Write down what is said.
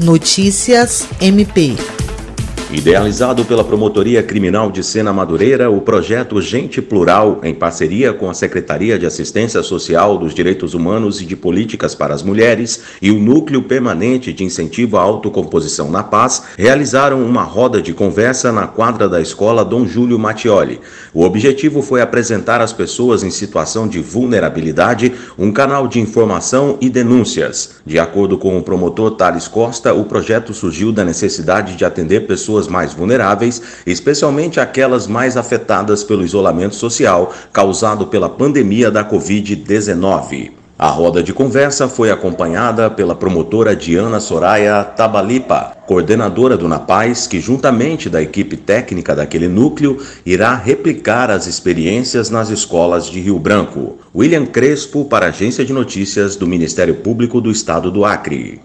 Notícias MP. Idealizado pela Promotoria Criminal de Sena Madureira, o projeto Gente Plural, em parceria com a Secretaria de Assistência Social dos Direitos Humanos e de Políticas para as Mulheres e o Núcleo Permanente de Incentivo à Autocomposição na Paz, realizaram uma roda de conversa na quadra da escola Dom Júlio Mattioli. O objetivo foi apresentar às pessoas em situação de vulnerabilidade um canal de informação e denúncias. De acordo com o promotor Thales Costa, o projeto surgiu da necessidade de atender pessoas pessoas mais vulneráveis, especialmente aquelas mais afetadas pelo isolamento social causado pela pandemia da Covid-19. A roda de conversa foi acompanhada pela promotora Diana Soraya Tabalipa, coordenadora do Napaz, que, juntamente da equipe técnica daquele núcleo, irá replicar as experiências nas escolas de Rio Branco. William Crespo, para a Agência de Notícias do Ministério Público do Estado do Acre.